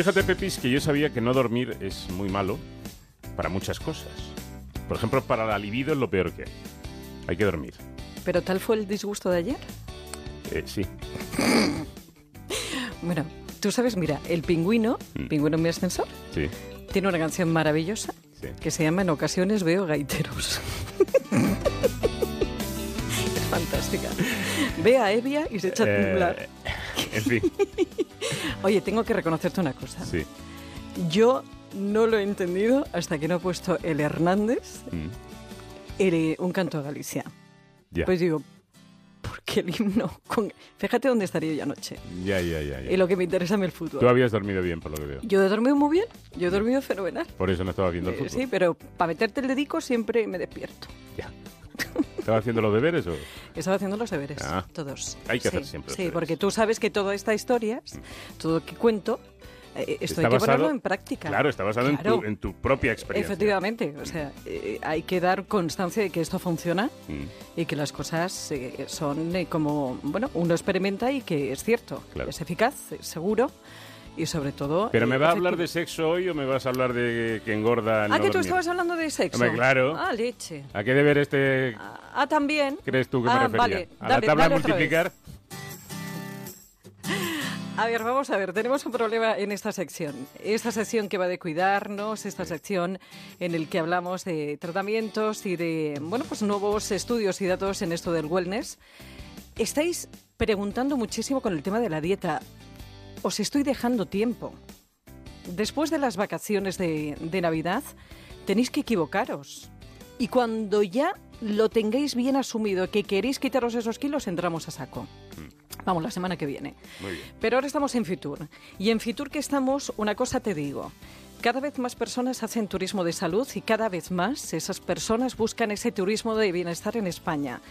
Fíjate, Pepis, que yo sabía que no dormir es muy malo para muchas cosas. Por ejemplo, para la libido es lo peor que hay. Hay que dormir. ¿Pero tal fue el disgusto de ayer? Eh, sí. Bueno, tú sabes, mira, el pingüino, Mm. pingüino en mi ascensor, Sí. tiene una canción maravillosa Sí. que se llama En ocasiones veo gaiteros. fantástica. Ve a Evia y se echa a Eh, temblar. en fin, Oye, tengo que reconocerte una cosa. sí. Yo no lo he entendido hasta que no he puesto el Hernández, Mm, el, un canto a Galicia. Ya. Pues digo, ¿por qué el himno? Con... Fíjate dónde estaría yo anoche. ya, ya, ya. ya. Y lo que me interesa es el fútbol. Tú habías dormido bien, por lo que veo. Yo he dormido muy bien, yo he dormido fenomenal. Por eso no estaba viendo el Eh, fútbol. sí, pero para meterte el dedico siempre me despierto. Ya. ¿Estaba haciendo los deberes o...? Estaba haciendo los deberes, Ah. todos. Hay que Sí, hacer siempre Sí, porque tú sabes que toda esta historia, todo lo que cuento, eh, esto Está hay que ponerlo basado- en práctica. Claro, está basado en, Claro. tu, en tu propia experiencia. Efectivamente, o sea, eh, hay que dar constancia de que esto funciona Mm, y que las cosas eh, son eh, como, bueno, uno experimenta y que es cierto, Claro. es eficaz, es seguro y sobre todo... ¿Pero eh, me va a hablar de sexo hoy o me vas a hablar de que engorda el Ah, no que tú dormir? estabas hablando de sexo. Hombre, claro. Ah, leche. ¿A qué deber este Ah, también. crees tú que ah, me refería? Vale, ¿A dale, la tabla de multiplicar? A ver, vamos a ver, tenemos un problema en esta sección. Esta sección que va de cuidarnos, esta sección en el que hablamos de tratamientos y de, bueno, pues nuevos estudios y datos en esto del wellness. Estáis preguntando muchísimo con el tema de la dieta. Os estoy dejando tiempo. Después de las vacaciones de, de Navidad, tenéis que equivocaros. Y cuando ya lo tengáis bien asumido, que queréis quitaros esos kilos, entramos a saco. Vamos, la semana que viene. Muy bien. Pero ahora estamos en Fitur. Y en Fitur que estamos, una cosa te digo. Cada vez más personas hacen turismo de salud y cada vez más esas personas buscan ese turismo de bienestar en España.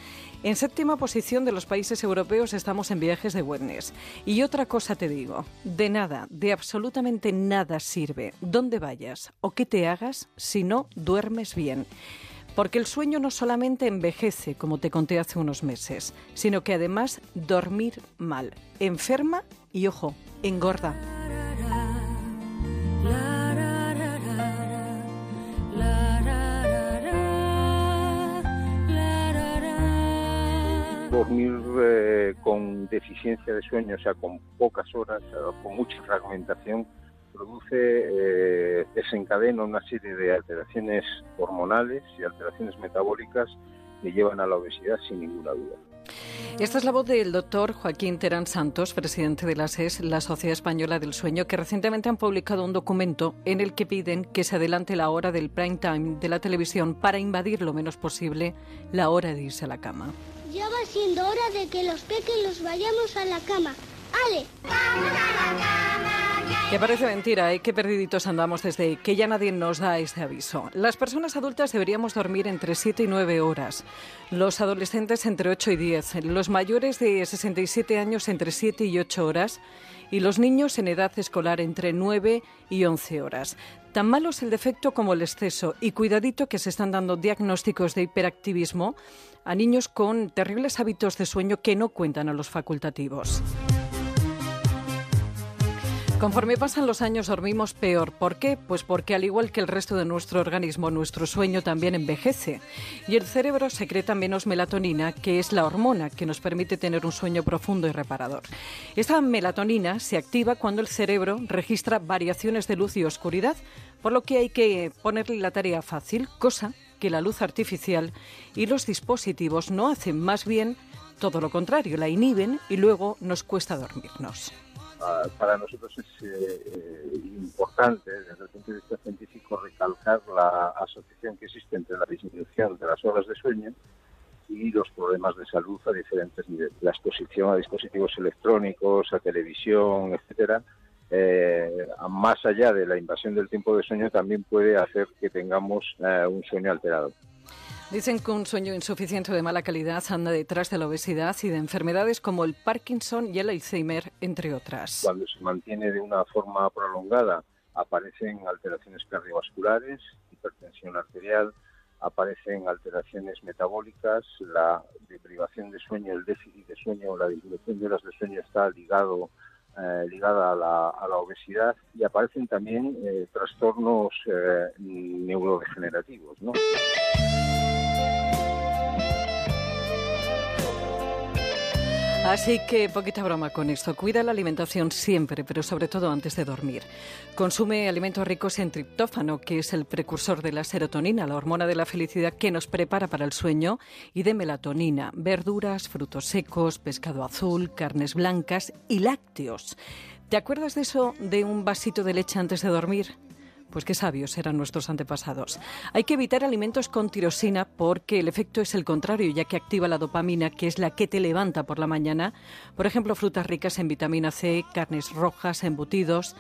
En séptima posición de los países europeos estamos en viajes de wellness. Y otra cosa te digo, de nada, de absolutamente nada sirve dónde vayas o qué te hagas si no duermes bien. Porque el sueño no solamente envejece, como te conté hace unos meses, sino que además dormir mal, enferma y, ojo, engorda. Dormir eh, con deficiencia de sueño, o sea, con pocas horas, con mucha fragmentación, produce, eh, desencadena una serie de alteraciones hormonales y alteraciones metabólicas que llevan a la obesidad sin ninguna duda. Esta es la voz del doctor Joaquín Terán Santos, presidente de la SES, la Sociedad Española del Sueño, que recientemente han publicado un documento en el que piden que se adelante la hora del prime time de la televisión para invadir lo menos posible la hora de irse a la cama. Ya va siendo hora de que los pequeños vayamos a la cama. ¡Ale! Que parece mentira, ¿eh? Qué perdiditos andamos desde que ya nadie nos da este aviso. Las personas adultas deberíamos dormir entre 7 y 9 horas. Los adolescentes entre 8 y 10. Los mayores de 67 años entre 7 y 8 horas. Y los niños en edad escolar entre 9 y 11 horas. Tan malo es el defecto como el exceso. Y cuidadito que se están dando diagnósticos de hiperactivismo a niños con terribles hábitos de sueño que no cuentan a los facultativos. Conforme pasan los años dormimos peor. ¿Por qué? Pues porque al igual que el resto de nuestro organismo, nuestro sueño también envejece. Y el cerebro secreta menos melatonina, que es la hormona que nos permite tener un sueño profundo y reparador. Esta melatonina se activa cuando el cerebro registra variaciones de luz y oscuridad, por lo que hay que ponerle la tarea fácil, cosa que la luz artificial y los dispositivos no hacen más bien todo lo contrario, la inhiben y luego nos cuesta dormirnos. Uh, para nosotros es eh, importante, desde el punto de vista científico, recalcar la asociación que existe entre la disminución de las horas de sueño y los problemas de salud a diferentes niveles. La exposición a dispositivos electrónicos, a televisión, etcétera, eh, más allá de la invasión del tiempo de sueño, también puede hacer que tengamos eh, un sueño alterado. Dicen que un sueño insuficiente de mala calidad anda detrás de la obesidad y de enfermedades como el Parkinson y el Alzheimer, entre otras. Cuando se mantiene de una forma prolongada, aparecen alteraciones cardiovasculares, hipertensión arterial, aparecen alteraciones metabólicas, la deprivación de sueño, el déficit de sueño, la disminución de horas de sueño está ligado eh, ligada a la, a la, obesidad y aparecen también eh, trastornos eh, neurodegenerativos. ¿no? Así que poquita broma con esto. Cuida la alimentación siempre, pero sobre todo antes de dormir. Consume alimentos ricos en triptófano, que es el precursor de la serotonina, la hormona de la felicidad que nos prepara para el sueño, y de melatonina, verduras, frutos secos, pescado azul, carnes blancas y lácteos. ¿Te acuerdas de eso de un vasito de leche antes de dormir? Pues qué sabios eran nuestros antepasados. Hay que evitar alimentos con tirosina porque el efecto es el contrario, ya que activa la dopamina, que es la que te levanta por la mañana. Por ejemplo, frutas ricas en vitamina C, carnes rojas, embutidos.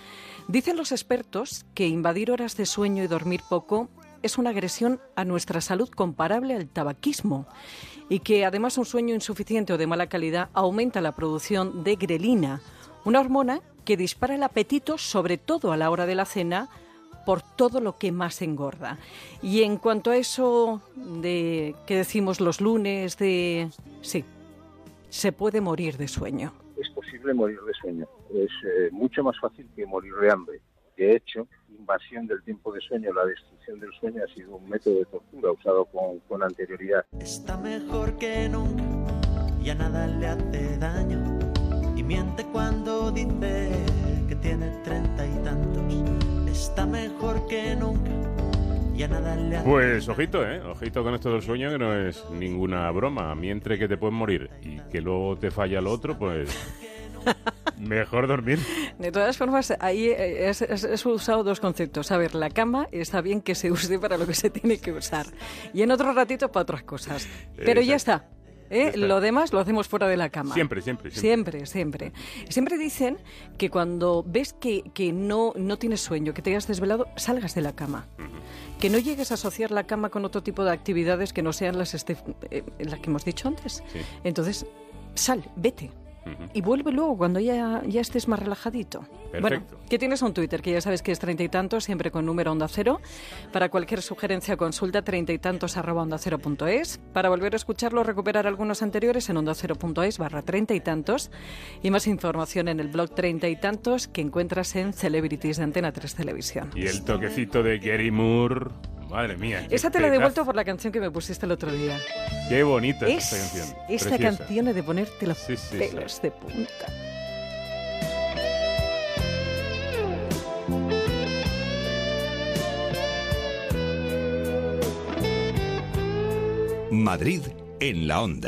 Dicen los expertos que invadir horas de sueño y dormir poco es una agresión a nuestra salud comparable al tabaquismo y que además un sueño insuficiente o de mala calidad aumenta la producción de grelina, una hormona que dispara el apetito sobre todo a la hora de la cena por todo lo que más engorda. Y en cuanto a eso de que decimos los lunes de sí, se puede morir de sueño. Es posible morir de sueño. Es eh, mucho más fácil que morir de hambre. De hecho, invasión del tiempo de sueño, la destrucción del sueño ha sido un método de tortura usado con, con anterioridad. Está mejor que nunca, ya nada le hace daño miente cuando dice que tiene treinta y tantos está mejor que nunca. Ya nada le pues ojito, ¿eh? Ojito con esto del sueño que no es ninguna broma. Mientras que te puedes morir y que luego te falla lo otro, pues... Mejor dormir. De todas formas, ahí he usado dos conceptos. A ver, la cama está bien que se use para lo que se tiene que usar. Y en otro ratito para otras cosas. Pero ya está. ¿Eh? Lo demás lo hacemos fuera de la cama. Siempre, siempre, siempre. Siempre, siempre. dicen que cuando ves que, que no, no tienes sueño, que te hayas desvelado, salgas de la cama. Que no llegues a asociar la cama con otro tipo de actividades que no sean las, este, eh, las que hemos dicho antes. Entonces, sal, vete. Y vuelve luego cuando ya, ya estés más relajadito. Bueno, ¿qué tienes un Twitter? Que ya sabes que es treinta y tantos, siempre con número onda cero. Para cualquier sugerencia consulta treinta y tantos arroba onda cero punto es. Para volver a escucharlo, recuperar algunos anteriores en onda cero punto es barra treinta y tantos. Y más información en el blog treinta y tantos que encuentras en Celebrities de Antena 3 Televisión. Y el toquecito de Gary Moore. Madre mía. Esa te la he devuelto por la canción que me pusiste el otro día. Qué bonita es, esta canción. Esta canción es de ponerte los pelos de punta. Madrid en la onda.